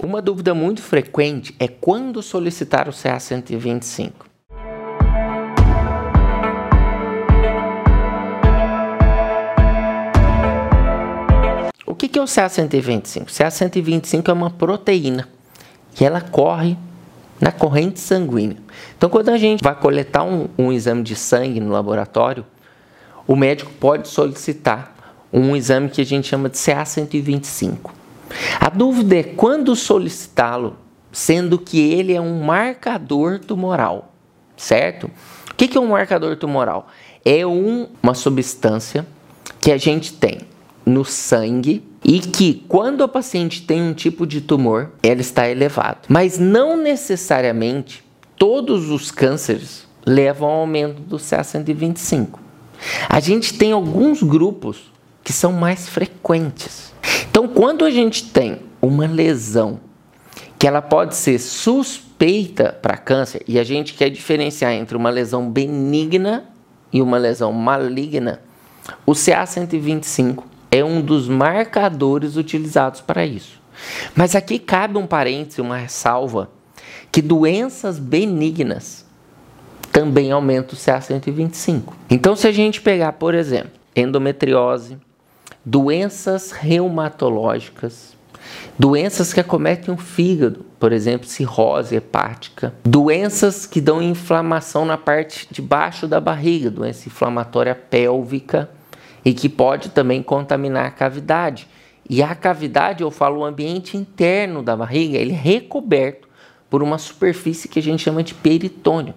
Uma dúvida muito frequente é quando solicitar o CA 125. O que é o CA 125? O CA 125 é uma proteína que ela corre na corrente sanguínea. Então, quando a gente vai coletar um, um exame de sangue no laboratório, o médico pode solicitar um exame que a gente chama de CA 125. A dúvida é quando solicitá-lo, sendo que ele é um marcador tumoral, certo? O que é um marcador tumoral? É um, uma substância que a gente tem no sangue e que quando o paciente tem um tipo de tumor, ela está elevado. Mas não necessariamente todos os cânceres levam ao aumento do CA125. A gente tem alguns grupos que são mais frequentes. Então, quando a gente tem uma lesão que ela pode ser suspeita para câncer, e a gente quer diferenciar entre uma lesão benigna e uma lesão maligna, o CA125 é um dos marcadores utilizados para isso. Mas aqui cabe um parêntese, uma ressalva, que doenças benignas também aumentam o CA125. Então, se a gente pegar, por exemplo, endometriose, doenças reumatológicas, doenças que acometem o fígado, por exemplo, cirrose hepática, doenças que dão inflamação na parte de baixo da barriga, doença inflamatória pélvica, e que pode também contaminar a cavidade. E a cavidade, eu falo o ambiente interno da barriga, ele é recoberto por uma superfície que a gente chama de peritônio.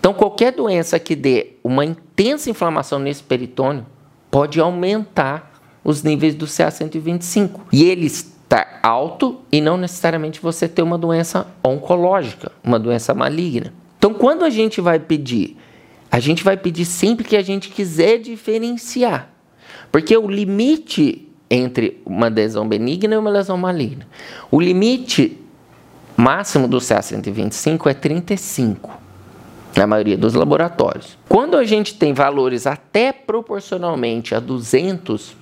Então, qualquer doença que dê uma intensa inflamação nesse peritônio pode aumentar os níveis do CA125. E ele está alto e não necessariamente você ter uma doença oncológica, uma doença maligna. Então, quando a gente vai pedir a gente vai pedir sempre que a gente quiser diferenciar. Porque o limite entre uma lesão benigna e uma lesão maligna. O limite máximo do CA125 é 35, na maioria dos laboratórios. Quando a gente tem valores até proporcionalmente a 200,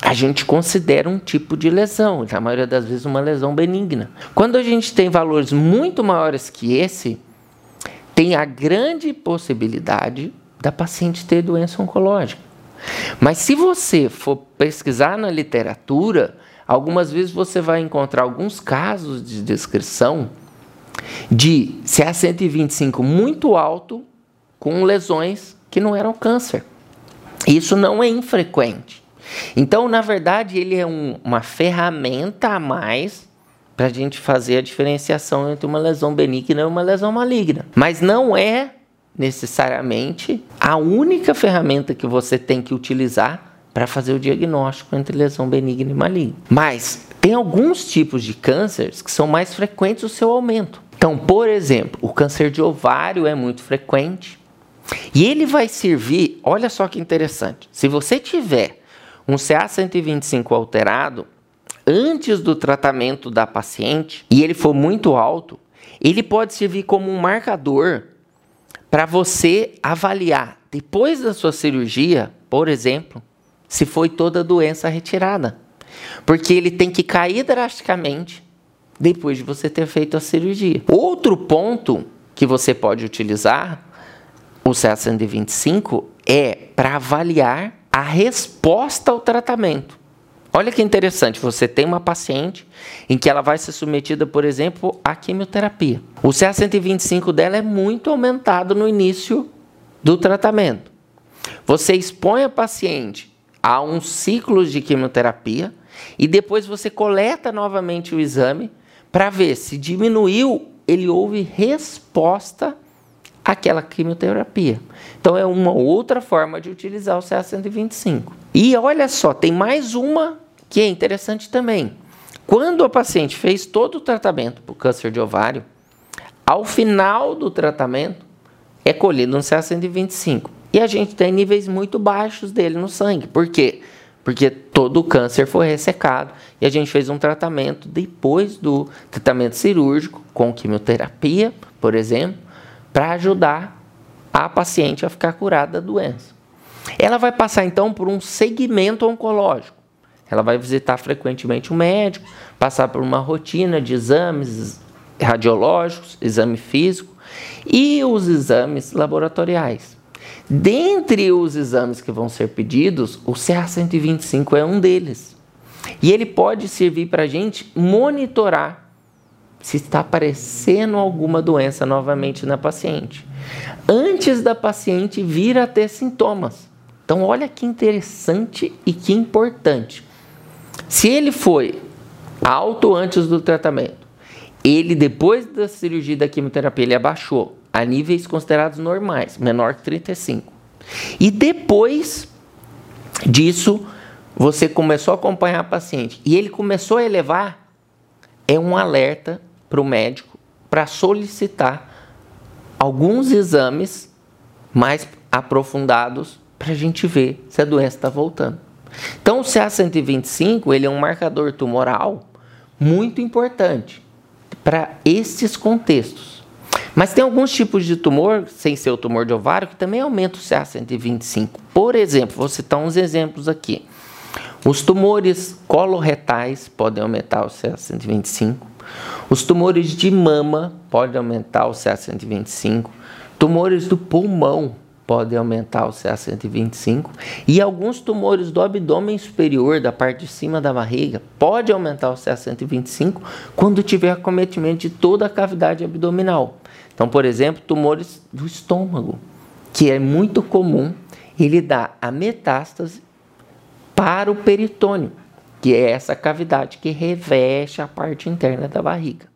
a gente considera um tipo de lesão, na maioria das vezes uma lesão benigna. Quando a gente tem valores muito maiores que esse, tem a grande possibilidade da paciente ter doença oncológica. Mas se você for pesquisar na literatura, algumas vezes você vai encontrar alguns casos de descrição de CA125 muito alto com lesões que não eram câncer. Isso não é infrequente. Então, na verdade, ele é um, uma ferramenta a mais para a gente fazer a diferenciação entre uma lesão benigna e uma lesão maligna. Mas não é necessariamente a única ferramenta que você tem que utilizar para fazer o diagnóstico entre lesão benigna e maligna. Mas tem alguns tipos de cânceres que são mais frequentes o seu aumento. Então, por exemplo, o câncer de ovário é muito frequente. E ele vai servir, olha só que interessante. Se você tiver um CA125 alterado, antes do tratamento da paciente e ele for muito alto, ele pode servir como um marcador para você avaliar depois da sua cirurgia, por exemplo, se foi toda a doença retirada. Porque ele tem que cair drasticamente depois de você ter feito a cirurgia. Outro ponto que você pode utilizar o CA125 é para avaliar a resposta ao tratamento. Olha que interessante, você tem uma paciente em que ela vai ser submetida, por exemplo, à quimioterapia. O CA125 dela é muito aumentado no início do tratamento. Você expõe a paciente a um ciclo de quimioterapia e depois você coleta novamente o exame para ver se diminuiu, ele houve resposta àquela quimioterapia. Então é uma outra forma de utilizar o CA125. E olha só, tem mais uma que é interessante também. Quando a paciente fez todo o tratamento para o câncer de ovário, ao final do tratamento é colhido um CA125. E a gente tem níveis muito baixos dele no sangue. Por quê? Porque todo o câncer foi ressecado e a gente fez um tratamento depois do tratamento cirúrgico, com quimioterapia, por exemplo, para ajudar a paciente a ficar curada da doença. Ela vai passar então por um segmento oncológico. Ela vai visitar frequentemente o médico, passar por uma rotina de exames radiológicos, exame físico e os exames laboratoriais. Dentre os exames que vão ser pedidos, o CA125 é um deles. E ele pode servir para a gente monitorar se está aparecendo alguma doença novamente na paciente, antes da paciente vir a ter sintomas. Então, olha que interessante e que importante. Se ele foi alto antes do tratamento, ele depois da cirurgia da quimioterapia ele abaixou a níveis considerados normais, menor que 35. E depois disso, você começou a acompanhar a paciente e ele começou a elevar, é um alerta para o médico para solicitar alguns exames mais aprofundados para a gente ver se a doença está voltando. Então, o CA125 ele é um marcador tumoral muito importante para esses contextos. Mas tem alguns tipos de tumor, sem ser o tumor de ovário, que também aumenta o CA125. Por exemplo, vou citar uns exemplos aqui. Os tumores coloretais podem aumentar o CA125. Os tumores de mama podem aumentar o CA125. Tumores do pulmão podem aumentar o CA125. E alguns tumores do abdômen superior, da parte de cima da barriga, pode aumentar o CA125 quando tiver acometimento de toda a cavidade abdominal. Então, por exemplo, tumores do estômago, que é muito comum, ele dá a metástase para o peritônio, que é essa cavidade que reveste a parte interna da barriga.